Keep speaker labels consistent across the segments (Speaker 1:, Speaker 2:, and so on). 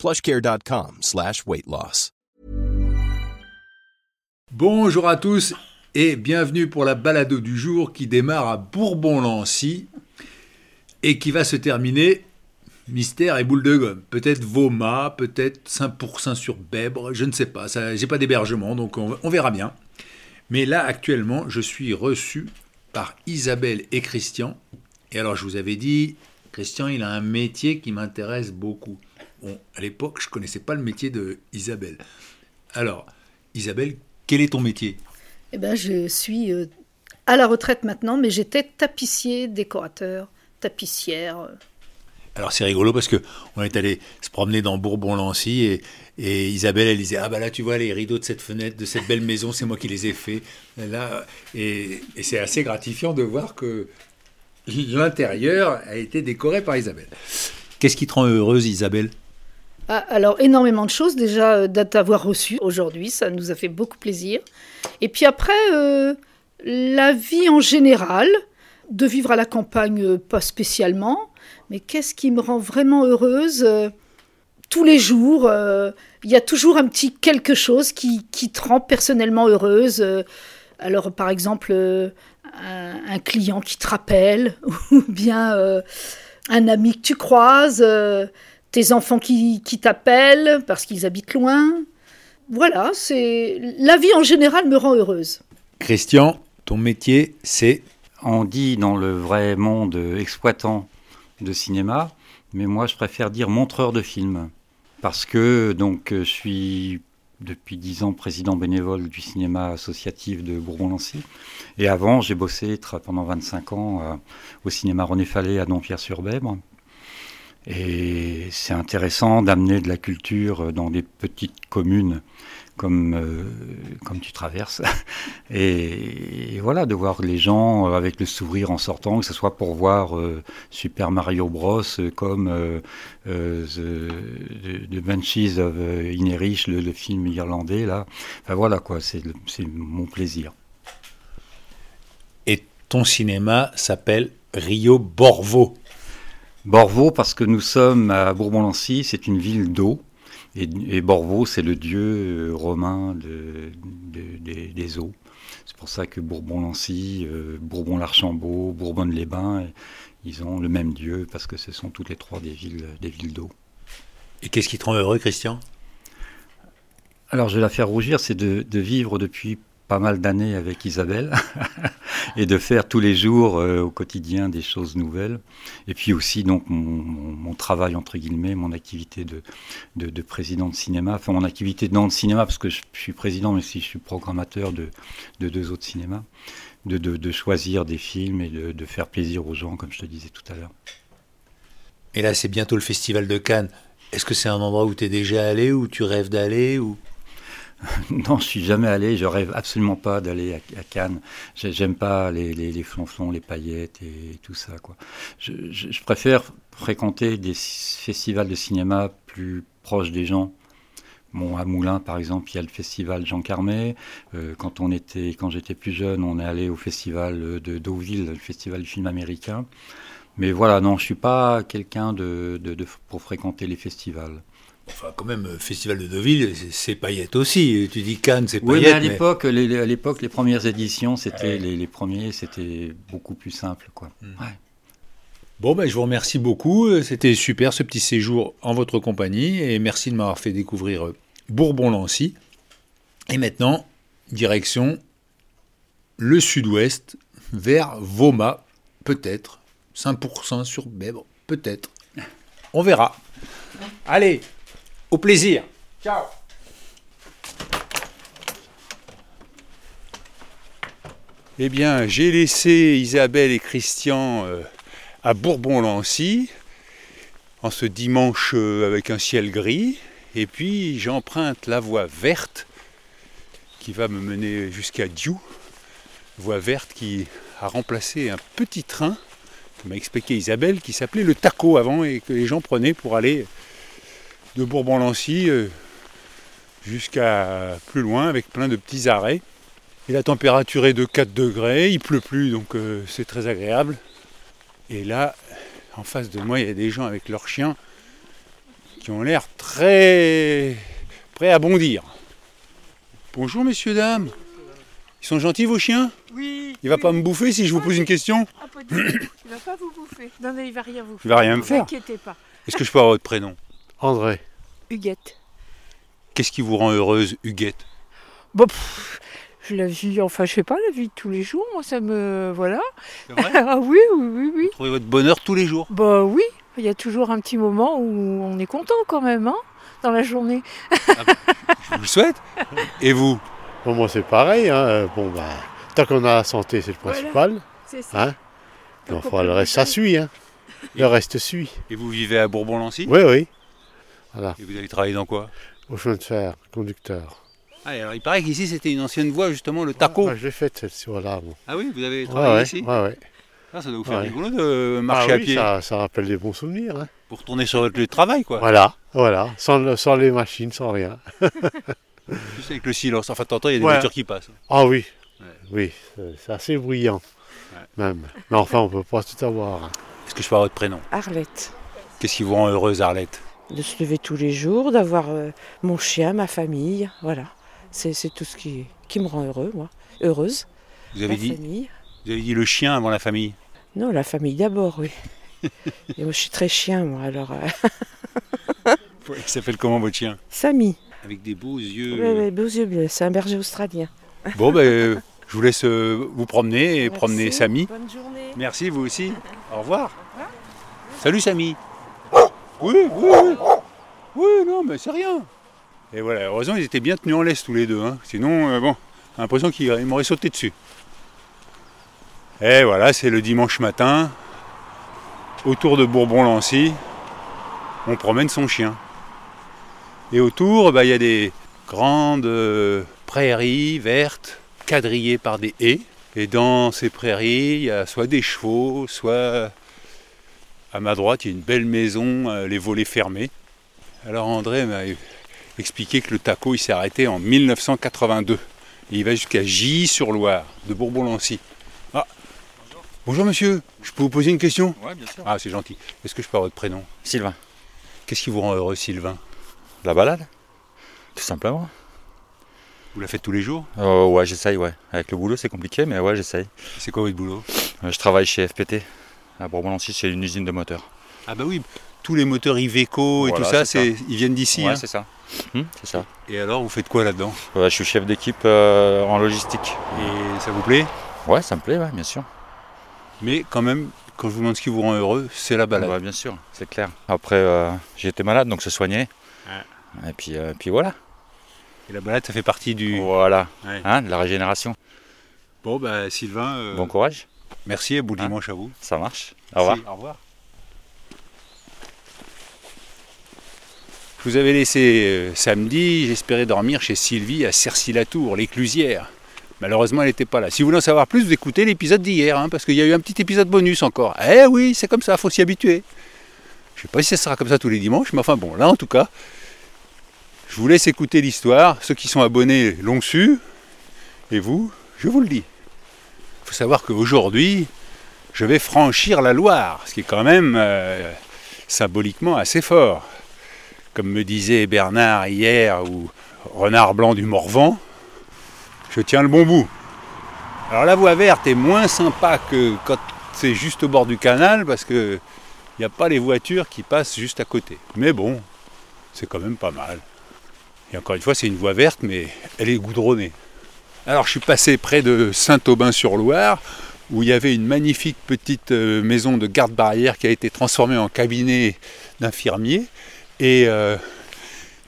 Speaker 1: plushcare.com slash weight loss.
Speaker 2: Bonjour à tous et bienvenue pour la balado du jour qui démarre à Bourbon-Lancy et qui va se terminer mystère et boule de gomme. Peut-être Voma, peut-être 5% sur Bèbre, je ne sais pas. J'ai pas d'hébergement, donc on, on verra bien. Mais là, actuellement, je suis reçu par Isabelle et Christian. Et alors, je vous avais dit, Christian, il a un métier qui m'intéresse beaucoup. À l'époque, je ne connaissais pas le métier de Isabelle. Alors, Isabelle, quel est ton métier?
Speaker 3: Eh bien, je suis euh, à la retraite maintenant, mais j'étais tapissier, décorateur, tapissière.
Speaker 2: Alors c'est rigolo parce que on est allé se promener dans Bourbon-Lancy et, et, Isabelle elle disait ah bah là tu vois les rideaux de cette fenêtre de cette belle maison c'est moi qui les ai faits là et, et c'est assez gratifiant de voir que l'intérieur a été décoré par Isabelle. Qu'est-ce qui te rend heureuse Isabelle?
Speaker 3: Ah, alors, énormément de choses déjà euh, d'avoir reçu aujourd'hui, ça nous a fait beaucoup plaisir. Et puis après, euh, la vie en général, de vivre à la campagne, euh, pas spécialement, mais qu'est-ce qui me rend vraiment heureuse Tous les jours, il y a toujours un petit quelque chose qui, qui te rend personnellement heureuse. alors, par exemple, un, un, client qui te rappelle, ou bien un ami que tu croises tes enfants qui, qui t'appellent parce qu'ils habitent loin. Voilà, c'est la vie en général me rend heureuse.
Speaker 2: Christian, ton métier, c'est?
Speaker 4: On dit dans le vrai monde exploitant de cinéma, mais moi je préfère dire montreur de films parce que donc je suis depuis dix ans président bénévole du cinéma associatif de Bourbon-Lancy. Et avant, j'ai bossé pendant 25 ans euh, au cinéma René Fallet à Dompierre-sur-Bèbre. Et c'est intéressant d'amener de la culture dans des petites communes comme, euh, comme tu traverses. Et, voilà, de voir les gens avec le sourire en sortant, que ce soit pour voir euh, Super Mario Bros. comme euh, euh The, The, Banshees of Inerich, le, le, film irlandais. Là. Enfin voilà, quoi, c'est mon plaisir.
Speaker 2: Et ton cinéma s'appelle Rio Borvo.
Speaker 4: Borvo, parce que nous sommes à Bourbon-Lancy, c'est une ville d'eau. Et, et, Borvo, c'est le dieu romain de, de, de, des eaux. C'est pour ça que Bourbon-Lancy, euh, Bourbon-l'Archambault, Bourbonne-les-Bains, ils ont le même dieu parce que ce sont toutes les trois des villes des villes d'eau.
Speaker 2: Et qu'est-ce qui te rend heureux, Christian?
Speaker 4: Alors, je vais la faire rougir, c'est de, de vivre depuis pas mal d'années avec Isabelle et de faire tous les jours euh, au quotidien des choses nouvelles. Et puis aussi donc mon, travail entre guillemets, mon activité de, de, de, président de cinéma, enfin mon activité dans le cinéma parce que je, suis président mais si je suis programmateur de, de deux autres cinémas, de, de, choisir des films et de, faire plaisir aux gens comme je te disais tout à l'heure.
Speaker 2: Et là c'est bientôt le festival de Cannes. Est-ce que c'est un endroit où tu es déjà allé, où tu rêves d'aller ou
Speaker 4: non, je suis jamais allé. Je rêve absolument pas d'aller à, à, Cannes. J'aime pas les, les, les, flonflons, les paillettes et tout ça. Quoi. Je, préfère fréquenter des festivals de cinéma plus proches des gens. Bon, à Moulins, par exemple, il y a le festival Jean Carmet. Euh, quand on était, quand j'étais plus jeune, on est allé au festival de Deauville, le festival du film américain. Mais voilà, non, je suis pas quelqu'un de, pour fréquenter les festivals.
Speaker 2: Enfin, quand même, Festival de Deauville, c'est paillettes aussi. Tu dis Cannes, c'est paillettes.
Speaker 4: Oui, mais à l'époque, mais... les, à l'époque, les premières éditions, c'était ouais. les, les, premiers, c'était beaucoup plus simple, quoi. Mmh. Ouais.
Speaker 2: Bon, ben, je vous remercie beaucoup. C'était super ce petit séjour en votre compagnie et merci de m'avoir fait découvrir Bourbon-Lancy. Et maintenant, direction le sud-ouest, vers Voma, peut-être. 5% sur Bèbre, peut-être. On verra. Allez, au plaisir. Ciao. Eh bien, j'ai laissé Isabelle et Christian euh, à Bourbon-Lancy en ce dimanche euh, avec un ciel gris. Et puis j'emprunte la voie verte qui va me mener jusqu'à Diou. Voie verte qui a remplacé un petit train que m'a expliqué Isabelle qui s'appelait le Taco avant et que les gens prenaient pour aller de Bourbon-Lancy euh, jusqu'à plus loin avec plein de petits arrêts. Et la température est de 4 degrés, il pleut plus donc euh, c'est très agréable. Et là, en face de moi, il y a des gens avec leurs chiens qui ont l'air très prêts à bondir. Bonjour messieurs, dames. Ils sont gentils vos chiens?
Speaker 5: Oui.
Speaker 2: Il va
Speaker 5: oui.
Speaker 2: pas me bouffer si je vous pose une question?
Speaker 5: Ah, pas du tout. Il va pas vous bouffer. Non, non, il va rien vous faire.
Speaker 2: Il va rien me
Speaker 5: Ne vous
Speaker 2: faire.
Speaker 5: inquiétez pas.
Speaker 2: Est-ce que je peux avoir votre prénom?
Speaker 6: André,
Speaker 5: Huguette.
Speaker 2: Qu'est-ce qui vous rend heureuse, Huguette?
Speaker 5: Bon, pff, je la vis, enfin, je sais pas, la vie de tous les jours, moi, ça me. Voilà.
Speaker 2: C'est vrai?
Speaker 5: Ah oui, oui, oui, oui.
Speaker 2: Vous trouvez votre bonheur tous les jours?
Speaker 5: Bah oui, il y a toujours un petit moment où on est content quand même, hein, dans la journée.
Speaker 2: Je vous le souhaite. Et vous?
Speaker 6: Bon, moi c'est pareil. Hein. euh, Bon, bah, tant qu'on a la santé, c'est le
Speaker 5: Voilà.
Speaker 6: principal.
Speaker 5: C'est ça.
Speaker 6: Hein. Mais enfin, le reste, ça suit. Hein. Le reste suit.
Speaker 2: Et vous vivez à Bourbon-Lancy?
Speaker 6: Oui, oui. Voilà.
Speaker 2: Et vous allez travailler dans quoi?
Speaker 6: Au chemin de fer, conducteur.
Speaker 2: ah, alors, Il paraît qu'ici c'était une ancienne voie, justement, le taco.
Speaker 6: Ah, je l'ai faite celle-ci, voilà. bon.
Speaker 2: Ah oui, vous avez
Speaker 6: Ouais,
Speaker 2: travaillé
Speaker 6: ouais,
Speaker 2: ici?
Speaker 6: ouais, ouais.
Speaker 2: Ah, Ça doit vous faire
Speaker 6: Ouais.
Speaker 2: rigolo de marcher
Speaker 6: Ah
Speaker 2: à
Speaker 6: oui,
Speaker 2: pied
Speaker 6: Ça, ça rappelle des bons souvenirs. Hein.
Speaker 2: pour retourner sur votre lieu de travail, quoi.
Speaker 6: Voilà, voilà. Sans, le- sans les machines, sans rien.
Speaker 2: Juste avec le silence. Enfin, t'entends, il y a des
Speaker 6: Ouais.
Speaker 2: voitures qui passent.
Speaker 6: Ah oui,
Speaker 2: Ouais.
Speaker 6: oui, c'est- c'est assez bruyant.
Speaker 2: Ouais.
Speaker 6: Même. Mais enfin, on peut pas tout avoir. hein.
Speaker 2: Est-ce que je peux avoir votre prénom?
Speaker 7: Arlette.
Speaker 2: Qu'est-ce qui vous rend heureuse, Arlette?
Speaker 7: De se lever tous les jours, d'avoir euh, mon chien, ma famille, voilà. C'est tout ce qui, qui me rend heureux, moi. Heureuse.
Speaker 2: vous avez, dit,
Speaker 7: famille.
Speaker 2: vous avez dit le chien avant la famille?
Speaker 7: Non, la famille d'abord, oui. Et moi, je suis très chien, moi. Alors, euh,
Speaker 2: Il s'appelle comment votre chien?
Speaker 7: Samy,
Speaker 2: Avec des beaux yeux.
Speaker 7: Ouais, ouais, beaux yeux bleus, c'est un berger australien.
Speaker 2: Bon, ben, je vous laisse euh, vous promener et
Speaker 7: Merci.
Speaker 2: promener Samy.
Speaker 7: Bonne journée.
Speaker 2: Merci, vous aussi. Au revoir. Salut, Samy. Oui, oui, oui. Oui, non, mais c'est rien. Et voilà, heureusement, ils étaient bien tenus en laisse tous les deux. hein. Sinon, euh, bon, j'ai l'impression qu'ils ils m'auraient sauté dessus. Et voilà, c'est le dimanche matin. Autour de Bourbon-Lancy, on promène son chien. Et autour, bah, il y a des grandes euh, prairies vertes, quadrillées par des haies. Et dans ces prairies, il y a soit des chevaux, soit à ma droite, il y a une belle maison, euh, les volets fermés. Alors André m'a expliqué que le taco, il s'est arrêté en 1982. Et il va jusqu'à Gilly-sur-Loire, de Bourbon-Lancy. Ah. Bonjour monsieur, je peux vous poser une question?
Speaker 8: Ouais, bien sûr.
Speaker 2: Ah, c'est gentil. Est-ce que je peux avoir votre prénom?
Speaker 8: Sylvain,
Speaker 2: Qu'est-ce qui vous rend heureux, Sylvain?
Speaker 8: La balade? Tout simplement.
Speaker 2: Vous la faites tous les jours?
Speaker 8: Euh, ouais, j'essaye, ouais. Avec le boulot, c'est compliqué, mais ouais, j'essaye.
Speaker 2: C'est quoi votre boulot?
Speaker 8: Euh, je travaille chez FPT, à Bourbon-Lancy, c'est une usine de moteurs.
Speaker 2: Ah bah oui, tous les moteurs Iveco et
Speaker 8: Voilà,
Speaker 2: tout ça,
Speaker 8: c'est
Speaker 2: ils viennent d'ici.
Speaker 8: ouais,
Speaker 2: hein.
Speaker 8: c'est ça. Hum, c'est ça.
Speaker 2: Et alors, vous faites quoi là-dedans
Speaker 8: Ouais, je suis chef d'équipe euh, en logistique.
Speaker 2: Et ça vous plaît
Speaker 8: Ouais, ça me plaît, ouais, bien sûr.
Speaker 2: Mais quand même, quand je vous demande ce qui vous rend heureux, c'est la balade.
Speaker 8: Ouais, bien sûr, c'est clair. Après, euh, été malade, donc se soigner. Et puis, euh, puis voilà.
Speaker 2: Et la balade, ça fait partie du...
Speaker 8: Voilà, hein, de la régénération.
Speaker 2: Bon, bah Sylvain, euh,
Speaker 8: Bon courage,
Speaker 2: merci et bon
Speaker 8: Hein
Speaker 2: dimanche à vous.
Speaker 8: ça marche. Au revoir.
Speaker 2: Merci, au revoir. Je vous avais laissé euh, samedi, j'espérais dormir chez Sylvie à Cercy-la-Tour, l'éclusière. Malheureusement, elle n'était pas là. Si vous voulez en savoir plus, vous écoutez l'épisode d'hier, hein, parce qu'il y a eu un petit épisode bonus encore. Eh oui, c'est comme ça, faut s'y habituer. Je ne sais pas si ça sera comme ça tous les dimanches, mais enfin bon, là en tout cas, je vous laisse écouter l'histoire. Ceux qui sont abonnés l'ont su, et vous, je vous le dis. Faut savoir qu'aujourd'hui, je vais franchir la Loire, ce qui est quand même euh, symboliquement assez fort. Comme me disait Bernard hier, ou Renard Blanc du Morvan, je tiens le bon bout. Alors la voie verte est moins sympa que quand c'est juste au bord du canal, parce que il n'y a pas les voitures qui passent juste à côté. Mais bon, c'est quand même pas mal. Et encore une fois, c'est une voie verte, mais elle est goudronnée. Alors je suis passé près de Saint-Aubin-sur-Loire, où il y avait une magnifique petite euh, maison de garde-barrière qui a été transformée en cabinet d'infirmier. Et euh,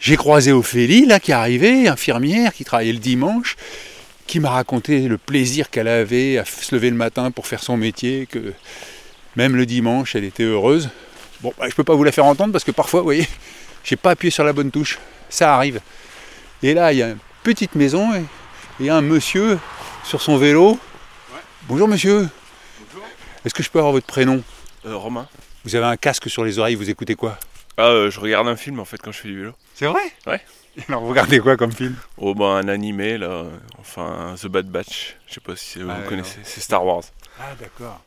Speaker 2: j'ai croisé Ophélie, là, qui est arrivée, infirmière, qui travaillait le dimanche, qui m'a raconté le plaisir qu'elle avait à se lever le matin pour faire son métier, que même le dimanche, elle était heureuse. Bon, bah, je ne peux pas vous la faire entendre parce que parfois, vous voyez, j'ai pas appuyé sur la bonne touche. Ça arrive. Et là, il y a une petite maison il y a un monsieur sur son vélo. Bonjour monsieur. Est-ce que je peux avoir votre prénom
Speaker 9: Euh, Romain.
Speaker 2: Vous avez un casque sur les oreilles, vous écoutez quoi
Speaker 9: Ah, euh, je regarde un film en fait quand je fais du vélo.
Speaker 2: C'est vrai
Speaker 9: Ouais.
Speaker 2: Alors vous regardez quoi comme film?
Speaker 9: Oh, bah un animé là, enfin The Bad Batch. Je sais pas si vous
Speaker 2: Ah,
Speaker 9: connaissez, c'est Star Wars.
Speaker 2: Ah d'accord.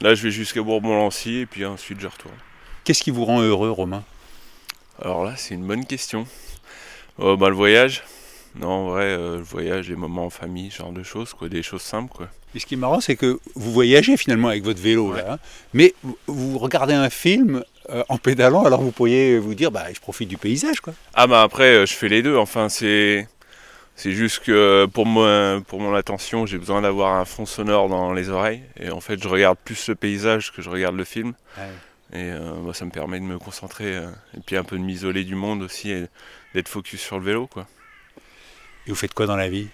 Speaker 9: Là, je vais jusqu'à Bourbon-Lancy et puis ensuite je retourne.
Speaker 2: Qu'est-ce qui vous rend heureux, Romain?
Speaker 9: Alors là, c'est une bonne question. Oh, bah le voyage. Non, en vrai, euh, le voyage, les moments en famille, ce genre de choses, quoi, des choses simples, quoi.
Speaker 2: Et ce qui est marrant, c'est que vous voyagez finalement avec votre vélo, là, hein, mais vous, regardez un film euh, en pédalant, alors vous pourriez vous dire, bah, je profite du paysage, quoi.
Speaker 9: Ah bah après, euh, je fais les deux. Enfin, c'est c'est juste que pour moi, pour mon attention, j'ai besoin d'avoir un fond sonore dans les oreilles. Et en fait, je regarde plus le paysage que je regarde le film. Et euh, bah, ça me permet de me concentrer et puis un peu de m'isoler du monde aussi et d'être focus sur le vélo, quoi.
Speaker 2: Et vous faites quoi dans la vie?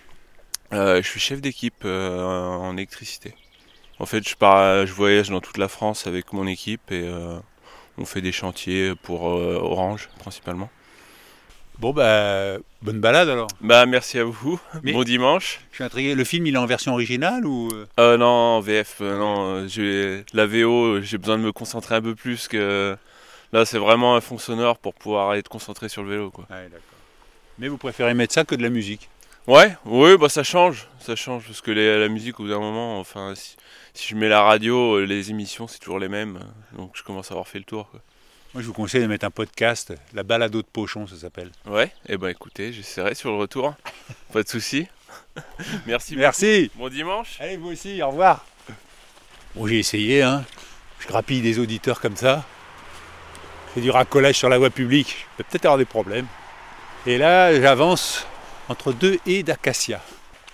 Speaker 9: Euh, je suis chef d'équipe euh, en électricité. En fait, je pars, je voyage dans toute la France avec mon équipe et euh, on fait des chantiers pour Orange principalement.
Speaker 2: Bon, bah, bonne balade alors.
Speaker 9: Bah merci à vous.
Speaker 2: Mais-
Speaker 9: Bon dimanche.
Speaker 2: Je suis intrigué. Le film, il est en version originale ou euh?
Speaker 9: Non, en VF, non, la VO, j'ai besoin de me concentrer un peu plus que là, c'est vraiment un fond sonore pour pouvoir être concentré sur le vélo, quoi.
Speaker 2: D'accord. Mais vous préférez mettre ça que de la musique
Speaker 9: Ouais, oui, bah ça change, ça change parce que les- la musique au bout d'un moment, enfin, si, si je mets la radio, euh, les émissions c'est toujours les mêmes, donc je commence à avoir fait le tour. Quoi.
Speaker 2: Moi, je vous conseille de mettre un podcast, La balado de Pochon, ça s'appelle.
Speaker 9: Ouais, et ben écoutez, j'essaierai sur le retour, pas de souci. Merci.
Speaker 2: Merci.
Speaker 9: beaucoup. Bon dimanche.
Speaker 2: Allez, vous aussi, au revoir. Bon, j'ai essayé, hein. Je grappille des auditeurs comme ça. Je fais du racolage sur la voie publique. Je vais peut-être avoir des problèmes. Et là, j'avance entre deux haies d'acacia.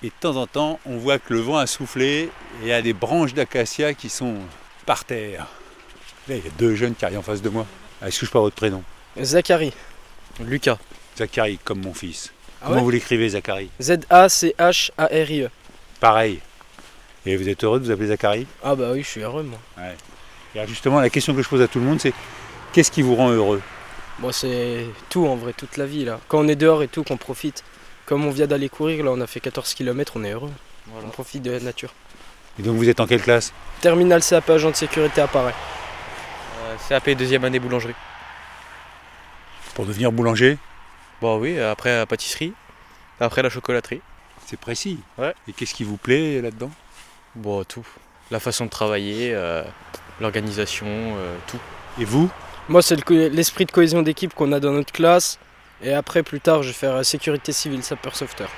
Speaker 2: Et de temps en temps, on voit que le vent a soufflé et il y a des branches d'acacia qui sont par terre. Là, il y a deux jeunes qui arrivent en face de moi. Ah, Est-ce que je avoir votre prénom?
Speaker 10: Zachary. Lucas.
Speaker 2: Zachary, comme mon fils.
Speaker 10: Ah
Speaker 2: Comment
Speaker 10: ouais?
Speaker 2: vous l'écrivez, Zachary?
Speaker 10: Z-A-C-H-A-R-I-E.
Speaker 2: Pareil. Et vous êtes heureux de vous appeler Zachary?
Speaker 10: Ah bah oui, je suis heureux moi.
Speaker 2: Et alors justement, la question que je pose à tout le monde, c'est qu'est-ce qui vous rend heureux?
Speaker 10: Moi c'est tout en vrai, toute la vie là. Quand on est dehors et tout, qu'on profite. Comme on vient d'aller courir, là on a fait 14 km, on est heureux. On profite de la nature.
Speaker 2: Et donc vous êtes en quelle classe?
Speaker 10: Terminal CAP agent de sécurité apparaît.
Speaker 11: CAP deuxième année boulangerie.
Speaker 2: Pour devenir boulanger?
Speaker 11: Bon oui, après la pâtisserie, après la chocolaterie.
Speaker 2: C'est précis.
Speaker 11: Ouais.
Speaker 2: Et qu'est-ce qui vous plaît là-dedans?
Speaker 11: Bon tout. La façon de travailler, euh, l'organisation, euh, tout.
Speaker 2: Et vous?
Speaker 10: Moi c'est l'esprit de cohésion d'équipe qu'on a dans notre classe. Et après plus tard je vais faire euh, sécurité civile, sapeur sauveteur.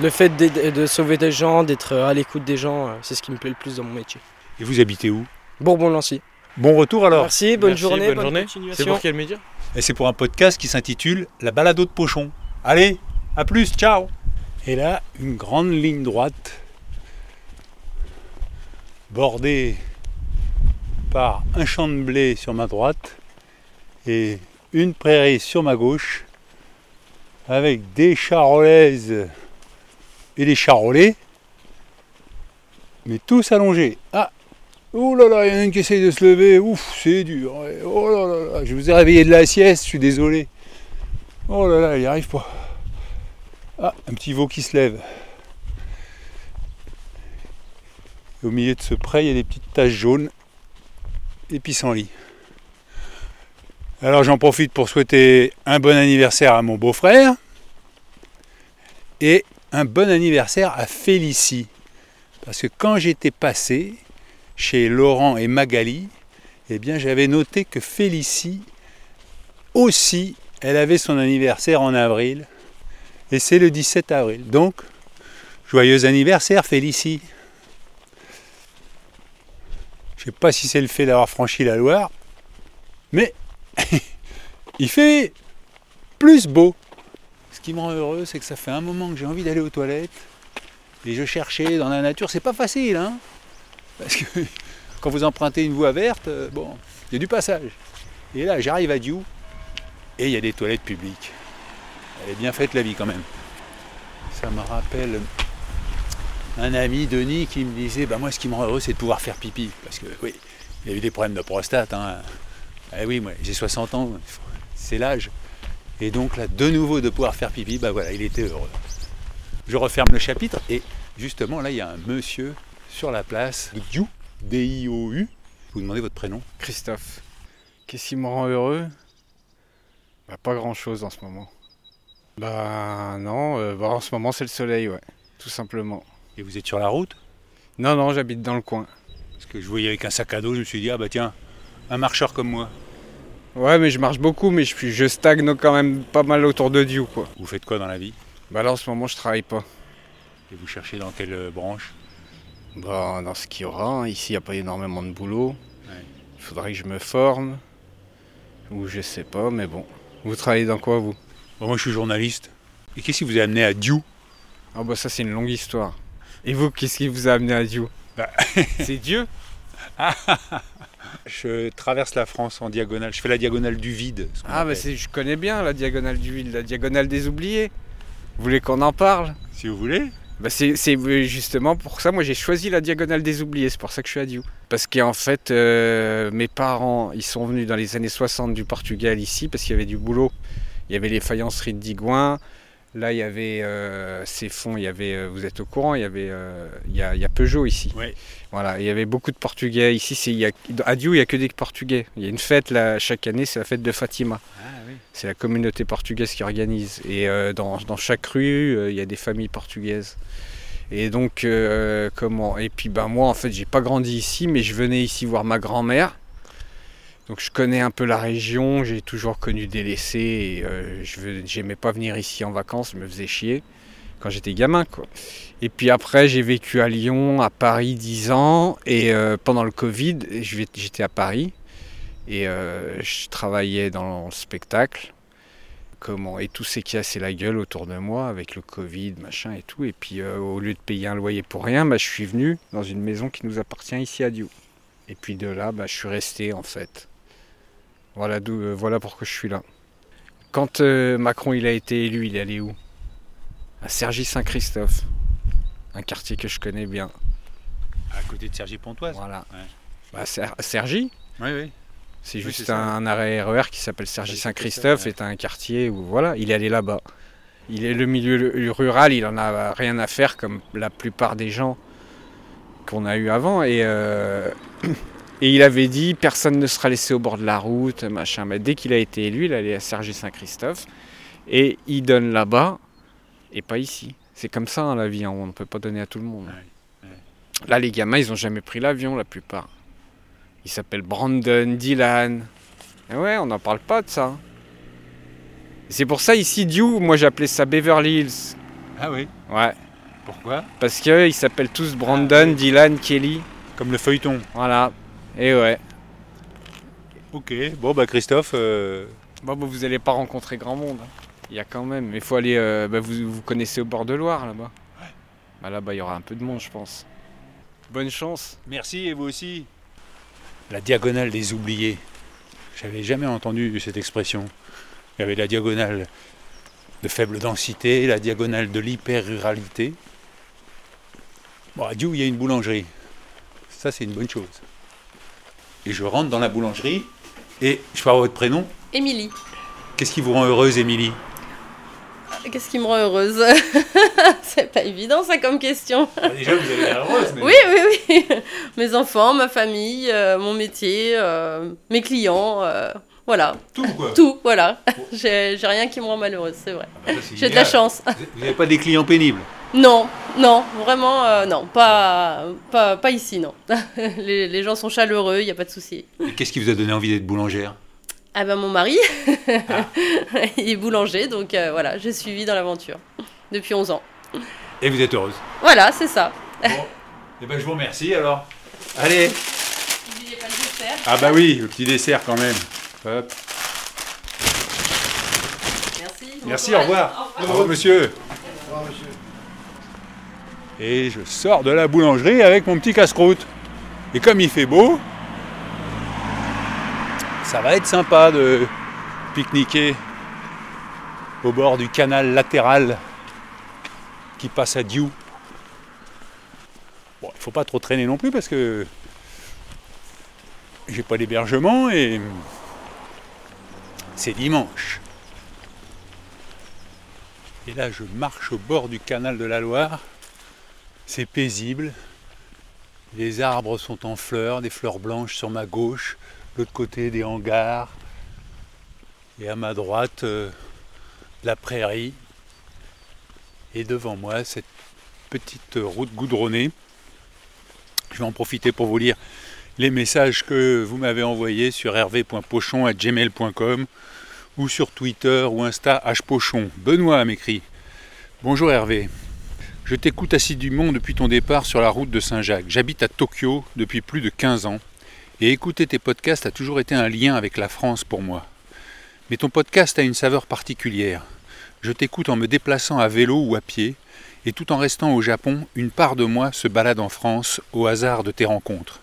Speaker 10: Le fait de sauver des gens, d'être euh, à l'écoute des gens, euh, c'est ce qui me plaît le plus dans mon métier.
Speaker 2: Et vous habitez où?
Speaker 10: Bourbon-Lancy.
Speaker 2: Bon retour alors
Speaker 10: Merci, bonne
Speaker 11: Merci,
Speaker 10: journée,
Speaker 11: bonne
Speaker 10: bonne,
Speaker 11: journée. C'est pour quel média?
Speaker 2: Et c'est pour un podcast qui s'intitule La balado de Pochon. Allez, à plus, ciao Et là, une grande ligne droite, bordée par un champ de blé sur ma droite et une prairie sur ma gauche, avec des charolaises et des charolais, mais tous allongés. Ah Oh là là, il y en a une qui essaye de se lever, ouf, c'est dur. Oh là là là, je vous ai réveillé de la sieste, je suis désolé. Oh là là, il n'y arrive pas. Ah, un petit veau qui se lève. Et au milieu de ce pré, il y a des petites taches jaunes et pissenlit. Alors j'en profite pour souhaiter un bon anniversaire à mon beau-frère et un bon anniversaire à Félicie. Parce que quand j'étais passé chez Laurent et Magali, eh bien j'avais noté que Félicie aussi, elle avait son anniversaire en avril. Et c'est le 17 avril. Donc, joyeux anniversaire Félicie. Je sais pas si c'est le fait d'avoir franchi la Loire, mais il fait plus beau. Ce qui me rend heureux, c'est que ça fait un moment que j'ai envie d'aller aux toilettes. Et je cherchais dans la nature, c'est pas facile, hein Parce que quand vous empruntez une voie verte, euh, bon, il y a du passage. Et là, j'arrive à Diou, et il y a des toilettes publiques. Elle est bien faite la vie quand même. Ça me rappelle un ami, Denis, qui me disait bah, Moi, ce qui me rend heureux, c'est de pouvoir faire pipi. Parce que, oui, il a eu des problèmes de prostate. Hein. Eh oui, moi, j'ai 60 ans. c'est l'âge. Et donc là, de nouveau, de pouvoir faire pipi, bah voilà, il était heureux. Je referme le chapitre et justement, là, il y a un monsieur sur la place, Diou, D-I-O-U. Vous demandez votre prénom
Speaker 12: Christophe. Qu'est-ce qui me rend heureux? Bah, Pas grand-chose en ce moment. Bah non, euh, bah, en ce moment c'est le soleil, ouais, tout simplement.
Speaker 2: Et vous êtes sur la route?
Speaker 12: Non, non, j'habite dans le coin.
Speaker 2: Parce que je voyais avec un sac à dos, je me suis dit, ah bah tiens, un marcheur comme moi.
Speaker 12: Ouais, mais je marche beaucoup, mais je, je stagne quand même pas mal autour de Dieu, quoi.
Speaker 2: Vous faites quoi dans la vie?
Speaker 12: Bah là, en ce moment, je travaille pas.
Speaker 2: Et vous cherchez dans quelle euh, branche?
Speaker 12: Bah, dans ce qu'il y aura. hein. Ici, il n'y a pas énormément de boulot. Il faudrait que je me forme. Ou je sais pas, mais bon. Vous travaillez dans quoi, vous?
Speaker 2: Bon, Moi, je suis journaliste. Et qu'est-ce qui vous a amené à Diou?
Speaker 12: Ah bah ça, c'est une longue histoire. Et vous, qu'est-ce qui vous a amené à Dieu
Speaker 2: Bah,
Speaker 12: C'est Dieu?
Speaker 2: Je traverse la France en diagonale. Je fais la diagonale du vide.
Speaker 12: Ah bah c'est, je connais bien la diagonale du vide, la diagonale des oubliés. Vous voulez qu'on en parle?
Speaker 2: Si vous voulez.
Speaker 12: Bah c'est, c'est justement pour ça, moi j'ai choisi la diagonale des oubliés, c'est pour ça que je suis à Diou. Parce qu'en fait, euh, mes parents, ils sont venus dans les années 60 du Portugal ici, parce qu'il y avait du boulot. Il y avait les faïenceries de Digoin, là il y avait euh, ces fonds, il y avait, euh, vous êtes au courant, il y avait, euh, il, y a, il y a Peugeot ici.
Speaker 2: Oui.
Speaker 12: Voilà, il y avait beaucoup de Portugais. Ici, c'est, il y a, à Diou, il n'y a que des Portugais. Il y a une fête là, chaque année, c'est la fête de Fatima.
Speaker 2: Ah oui.
Speaker 12: C'est la communauté portugaise qui organise. Et euh, dans, dans chaque rue, il y a des familles portugaises. Et donc, comment Et puis, ben, moi, en fait, j'ai pas grandi ici, mais je venais ici voir ma grand-mère. Donc, je connais un peu la région. J'ai toujours connu des laissés. Et euh, je j'aimais pas venir ici en vacances. Je me faisais chier quand j'étais gamin. Et puis après, j'ai vécu à Lyon, à Paris 10 ans. Et euh, pendant le Covid, j'étais à Paris. Et euh, je travaillais dans le spectacle. Comment Et tout s'est cassé la gueule autour de moi avec le Covid, machin et tout. Et puis au lieu de payer un loyer pour rien, bah, je suis venu dans une maison qui nous appartient ici à Diou. Et puis de là, bah, je suis resté en fait. Voilà, d'où- euh, voilà pourquoi je suis là. Quand euh, Macron il a été élu, il est allé où? À Cergy-Saint-Christophe. Un quartier que je connais bien.
Speaker 2: À côté de Sergi Pontoise.
Speaker 12: Voilà.
Speaker 2: Ouais.
Speaker 12: Bah, Cer- Cergy?
Speaker 2: Oui, oui.
Speaker 12: C'est
Speaker 2: Oui,
Speaker 12: juste
Speaker 2: c'est
Speaker 12: un arrêt RER qui s'appelle Cergy-Saint-Christophe,
Speaker 2: ouais.
Speaker 12: est un quartier où voilà, il est allé là-bas. Il est le milieu le- rural, il en a rien à faire comme la plupart des gens qu'on a eu avant et euh, et il avait dit personne ne sera laissé au bord de la route, machin. Mais dès qu'il a été élu, il allait à Cergy-Saint-Christophe et il donne là-bas et pas ici. C'est comme ça hein, la vie, hein, on ne peut pas donner à tout le monde. Là, les gamins, ils ont jamais pris l'avion, la plupart. Ils s'appellent Brandon, Dylan. Et ouais, on n'en parle pas de ça. C'est pour ça ici, Dew, moi j'appelais ça Beverly Hills.
Speaker 2: Ah oui.
Speaker 12: Ouais.
Speaker 2: Pourquoi?
Speaker 12: Parce qu'ils s'appellent tous Brandon, Dylan, Kelly.
Speaker 2: Comme le feuilleton.
Speaker 12: Voilà. Et ouais.
Speaker 2: Ok. Bon, bah Christophe. euh,
Speaker 12: Bon, bah, vous n'allez pas rencontrer grand monde. hein. Il y a quand même. Mais il faut aller. euh, bah, vous, vous connaissez au bord de Loire là-bas Bah là-bas, il y aura un peu de monde, je pense. Bonne chance.
Speaker 2: Merci et vous aussi. La diagonale des oubliés. J'avais jamais entendu cette expression. Il y avait la diagonale de faible densité, la diagonale de l'hyper-ruralité. Bon, à Diou, il y a une boulangerie. Ça, c'est une bonne chose. Et je rentre dans la boulangerie et je avoir votre prénom.
Speaker 13: Émilie,
Speaker 2: Qu'est-ce qui vous rend heureuse, Émilie?
Speaker 13: Qu'est-ce qui me rend heureuse? C'est pas évident ça comme question.
Speaker 2: Déjà, vous avez l'air heureuse. mais-
Speaker 13: Oui, oui, oui. Mes enfants, ma famille, euh, mon métier, euh, mes clients, euh, voilà.
Speaker 2: Tout, quoi.
Speaker 13: Tout, voilà. J'ai j'ai rien qui me rend malheureuse, c'est vrai.
Speaker 2: bah, c'est
Speaker 13: J'ai de la chance.
Speaker 2: Vous n'avez pas des clients pénibles
Speaker 13: Non, non, vraiment, euh, non, pas, pas, pas ici, non. les, les gens sont chaleureux, il n'y a pas de souci.
Speaker 2: Et qu'est-ce qui vous a donné envie d'être boulangère?
Speaker 13: Ah ben mon mari, il est boulanger, donc euh, voilà, j'ai suivi dans l'aventure depuis 11 ans.
Speaker 2: Et vous êtes heureuse?
Speaker 13: Voilà, c'est ça.
Speaker 2: Eh ben, je vous remercie alors. Allez
Speaker 13: N'oubliez pas le dessert.
Speaker 2: Ah bah oui, le petit dessert quand même. Hop.
Speaker 13: Merci. bon
Speaker 2: Merci,
Speaker 13: courage.
Speaker 2: au revoir. Au revoir, monsieur. Et je sors de la boulangerie avec mon petit casse-croûte. Et comme il fait beau, ça va être sympa de pique-niquer au bord du canal latéral qui passe à Diou. Bon, il faut pas trop traîner non plus parce que j'ai pas d'hébergement et c'est dimanche. Et là, je marche au bord du canal de la Loire. C'est paisible. Les arbres sont en fleurs, des fleurs blanches sur ma gauche, l'autre côté des hangars. Et à ma droite, euh, la prairie. Et devant moi, cette petite route goudronnée. Je vais en profiter pour vous lire les messages que vous m'avez envoyés sur hervé.pochon.gmail.com ou sur Twitter ou Insta hpochon. Benoît m'écrit Bonjour Hervé, je t'écoute assidûment depuis ton départ sur la route de Saint-Jacques. J'habite à Tokyo depuis plus de 15 ans et écouter tes podcasts a toujours été un lien avec la France pour moi. Mais ton podcast a une saveur particulière. Je t'écoute en me déplaçant à vélo ou à pied, et tout en restant au Japon, une part de moi se balade en France au hasard de tes rencontres.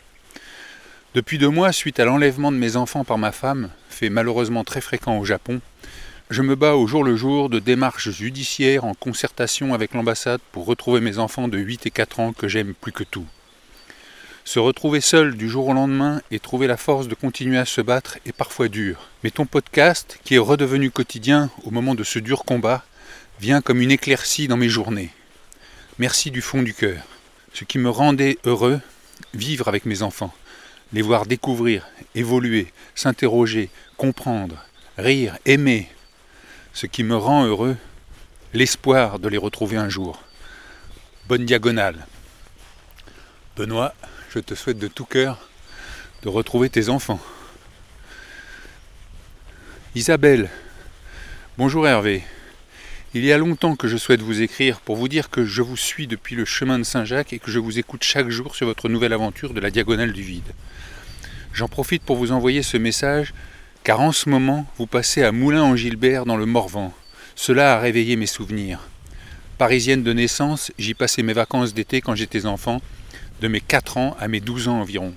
Speaker 2: Depuis deux mois, suite à l'enlèvement de mes enfants par ma femme, fait malheureusement très fréquent au Japon, je me bats au jour le jour de démarches judiciaires en concertation avec l'ambassade pour retrouver mes enfants de 8 et 4 ans que j'aime plus que tout. Se retrouver seul du jour au lendemain et trouver la force de continuer à se battre est parfois dur. Mais ton podcast, qui est redevenu quotidien au moment de ce dur combat, vient comme une éclaircie dans mes journées. Merci du fond du cœur. Ce qui me rendait heureux, vivre avec mes enfants les voir découvrir, évoluer, s'interroger, comprendre, rire, aimer, ce qui me rend heureux, l'espoir de les retrouver un jour. Bonne diagonale. Benoît, je te souhaite de tout cœur de retrouver tes enfants. Isabelle, bonjour Hervé. Il y a longtemps que je souhaite vous écrire pour vous dire que je vous suis depuis le chemin de Saint-Jacques et que je vous écoute chaque jour sur votre nouvelle aventure de la diagonale du vide. J'en profite pour vous envoyer ce message car en ce moment vous passez à Moulins-en-Gilbert dans le Morvan. Cela a réveillé mes souvenirs. Parisienne de naissance, j'y passais mes vacances d'été quand j'étais enfant, de mes 4 ans à mes 12 ans environ.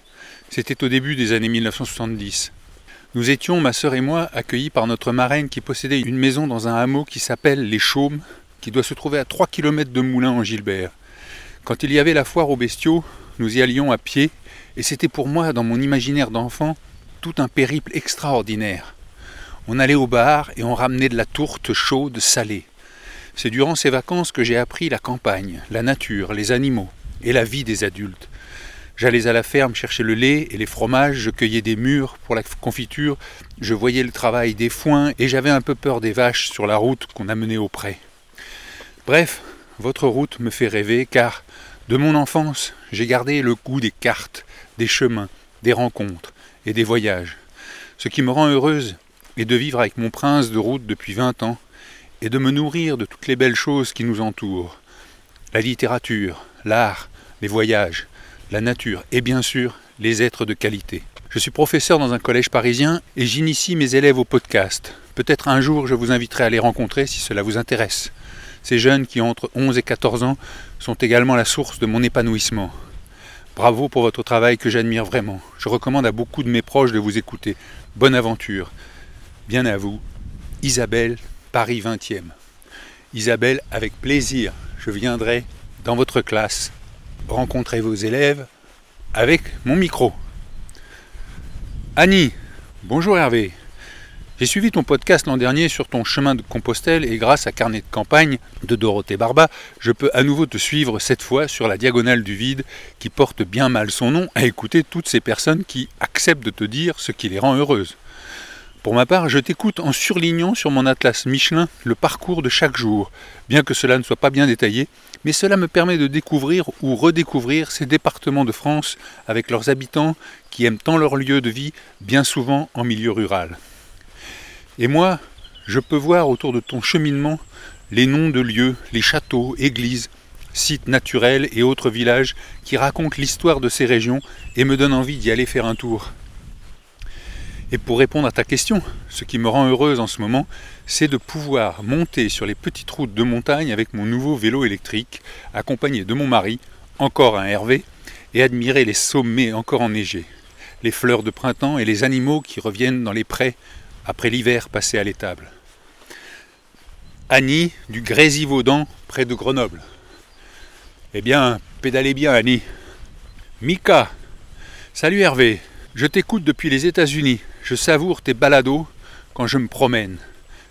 Speaker 2: C'était au début des années 1970. Nous étions, ma sœur et moi, accueillis par notre marraine qui possédait une maison dans un hameau qui s'appelle Les Chaumes, qui doit se trouver à 3 km de Moulins en Gilbert. Quand il y avait la foire aux bestiaux, nous y allions à pied, et c'était pour moi, dans mon imaginaire d'enfant, un périple extraordinaire. On allait au bar et on ramenait de la tourte chaude, salée. C'est durant ces vacances que j'ai appris la campagne, la nature, les animaux et la vie des adultes. J'allais à la ferme chercher le lait et les fromages, je cueillais des mûres pour la confiture, je voyais le travail des foins et j'avais un peu peur des vaches sur la route qu'on amenait au pré. Bref, votre route me fait rêver car, de mon enfance, j'ai gardé le goût des cartes, des chemins, des rencontres et des voyages. Ce qui me rend heureuse est de vivre avec mon prince de route depuis vingt ans et de me nourrir de toutes les belles choses qui nous entourent. La littérature, l'art, les voyages, la nature et bien sûr les êtres de qualité. Je suis professeur dans un collège parisien et j'initie mes élèves au podcast. Peut-être un jour je vous inviterai à les rencontrer si cela vous intéresse. Ces jeunes qui ont entre 11 et 14 ans sont également la source de mon épanouissement. Bravo pour votre travail que j'admire vraiment. Je recommande à beaucoup de mes proches de vous écouter. Bonne aventure. Bien à vous. Isabelle, Paris 20e. Isabelle, avec plaisir, je viendrai dans votre classe rencontrer vos élèves avec mon micro. Annie, bonjour Hervé. J'ai suivi ton podcast l'an dernier sur ton chemin de Compostelle et grâce à Carnet de campagne de Dorothée Barba, je peux à nouveau te suivre cette fois sur la diagonale du vide qui porte bien mal son nom à écouter toutes ces personnes qui acceptent de te dire ce qui les rend heureuses. Pour ma part, je t'écoute en surlignant sur mon atlas Michelin le parcours de chaque jour, bien que cela ne soit pas bien détaillé, mais cela me permet de découvrir ou redécouvrir ces départements de France avec leurs habitants qui aiment tant leur lieu de vie, bien souvent en milieu rural. Et moi, je peux voir autour de ton cheminement les noms de lieux, les châteaux, églises, sites naturels et autres villages qui racontent l'histoire de ces régions et me donnent envie d'y aller faire un tour. Et pour répondre à ta question, ce qui me rend heureuse en ce moment, c'est de pouvoir monter sur les petites routes de montagne avec mon nouveau vélo électrique, accompagné de mon mari, encore un Hervé, et admirer les sommets encore enneigés, les fleurs de printemps et les animaux qui reviennent dans les prés après l'hiver passé à l'étable. Annie du Grésivaudan près de Grenoble. Eh bien, pédalez bien Annie. Mika. Salut Hervé. Je t'écoute depuis les États-Unis. Je savoure tes balados quand je me promène.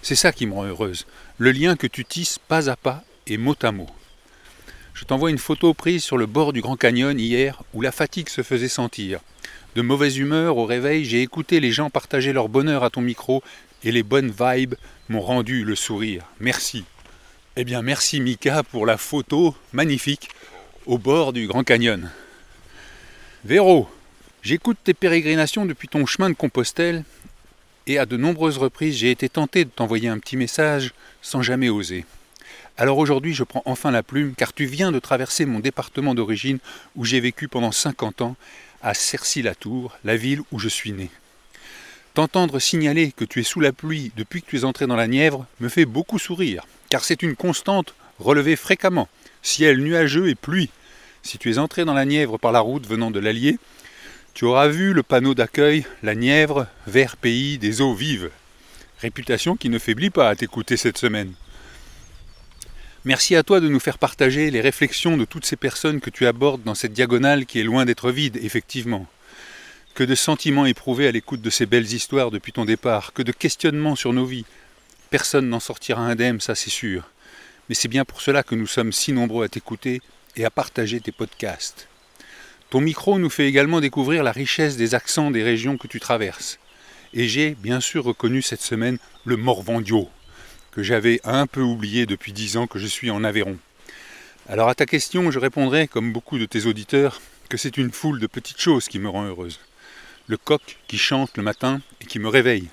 Speaker 2: C'est ça qui me rend heureuse. Le lien que tu tisses pas à pas et mot à mot. Je t'envoie une photo prise sur le bord du Grand Canyon hier où la fatigue se faisait sentir. De mauvaise humeur au réveil, j'ai écouté les gens partager leur bonheur à ton micro et les bonnes vibes m'ont rendu le sourire. Merci. Eh bien, merci Mika pour la photo magnifique au bord du Grand Canyon. Véro, j'écoute tes pérégrinations depuis ton chemin de Compostelle et à de nombreuses reprises j'ai été tenté de t'envoyer un petit message sans jamais oser. Alors aujourd'hui je prends enfin la plume car tu viens de traverser mon département d'origine où j'ai vécu pendant 50 ans à Cercy-la-Tour, la ville où je suis né. T'entendre signaler que tu es sous la pluie depuis que tu es entré dans la Nièvre me fait beaucoup sourire, car c'est une constante relevée fréquemment. Ciel nuageux et pluie. Si tu es entré dans la Nièvre par la route venant de l'Allier, tu auras vu le panneau d'accueil La Nièvre, vert pays des eaux vives. Réputation qui ne faiblit pas à t'écouter cette semaine. Merci à toi de nous faire partager les réflexions de toutes ces personnes que tu abordes dans cette diagonale qui est loin d'être vide, effectivement. Que de sentiments éprouvés à l'écoute de ces belles histoires depuis ton départ, que de questionnements sur nos vies. Personne n'en sortira indemne, ça c'est sûr. Mais c'est bien pour cela que nous sommes si nombreux à t'écouter et à partager tes podcasts. Ton micro nous fait également découvrir la richesse des accents des régions que tu traverses. Et j'ai bien sûr reconnu cette semaine le Morvandio que j'avais un peu oublié depuis dix ans que je suis en Aveyron. Alors à ta question, je répondrai, comme beaucoup de tes auditeurs, que c'est une foule de petites choses qui me rend heureuse. Le coq qui chante le matin et qui me réveille.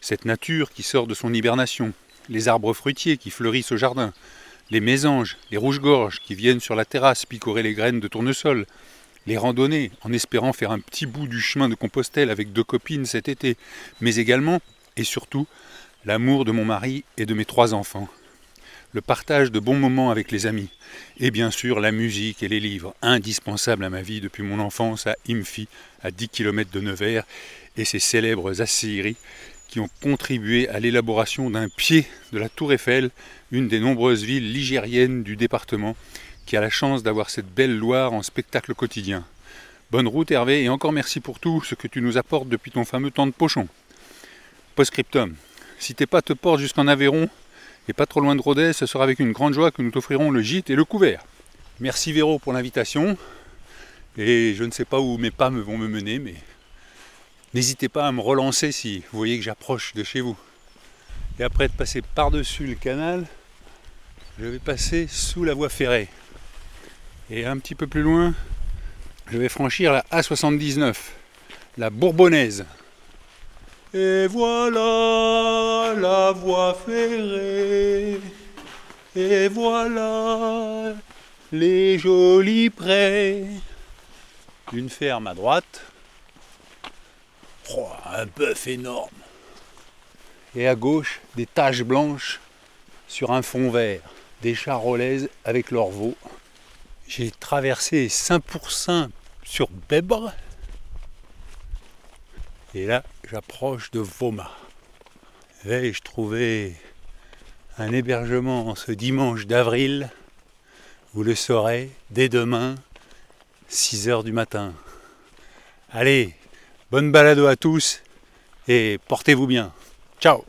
Speaker 2: Cette nature qui sort de son hibernation. Les arbres fruitiers qui fleurissent au jardin. Les mésanges, les rouges-gorges qui viennent sur la terrasse picorer les graines de tournesol. Les randonnées, en espérant faire un petit bout du chemin de Compostelle avec deux copines cet été. Mais également, et surtout, l'amour de mon mari et de mes trois enfants, le partage de bons moments avec les amis, et bien sûr la musique et les livres, indispensables à ma vie depuis mon enfance à Imphi, à 10 km de Nevers, et ces célèbres Assyries qui ont contribué à l'élaboration d'un pied de la Tour Eiffel, une des nombreuses villes ligériennes du département, qui a la chance d'avoir cette belle Loire en spectacle quotidien. Bonne route Hervé, et encore merci pour tout ce que tu nous apportes depuis ton fameux temps de pochon. Postscriptum. Si tes pas te portent jusqu'en Aveyron, et pas trop loin de Rodez, ce sera avec une grande joie que nous t'offrirons le gîte et le couvert. Merci Véro pour l'invitation. Et je ne sais pas où mes pas vont me mener, mais n'hésitez pas à me relancer si vous voyez que j'approche de chez vous. Et après de passer par-dessus le canal, je vais passer sous la voie ferrée. Et un petit peu plus loin, je vais franchir la A79, la Bourbonnaise. Et voilà la voie ferrée. Et voilà les jolis prés. Une ferme à droite. Oh, un bœuf énorme. Et à gauche, des taches blanches sur un fond vert. Des charolaises avec leurs veaux. J'ai traversé Saint-Pourçain sur Bèbre. Et là, j'approche de Voma. Vais-je trouver un hébergement ce dimanche d'avril? Vous le saurez dès demain, 6 heures du matin. Allez, bonne balado à tous et portez-vous bien. Ciao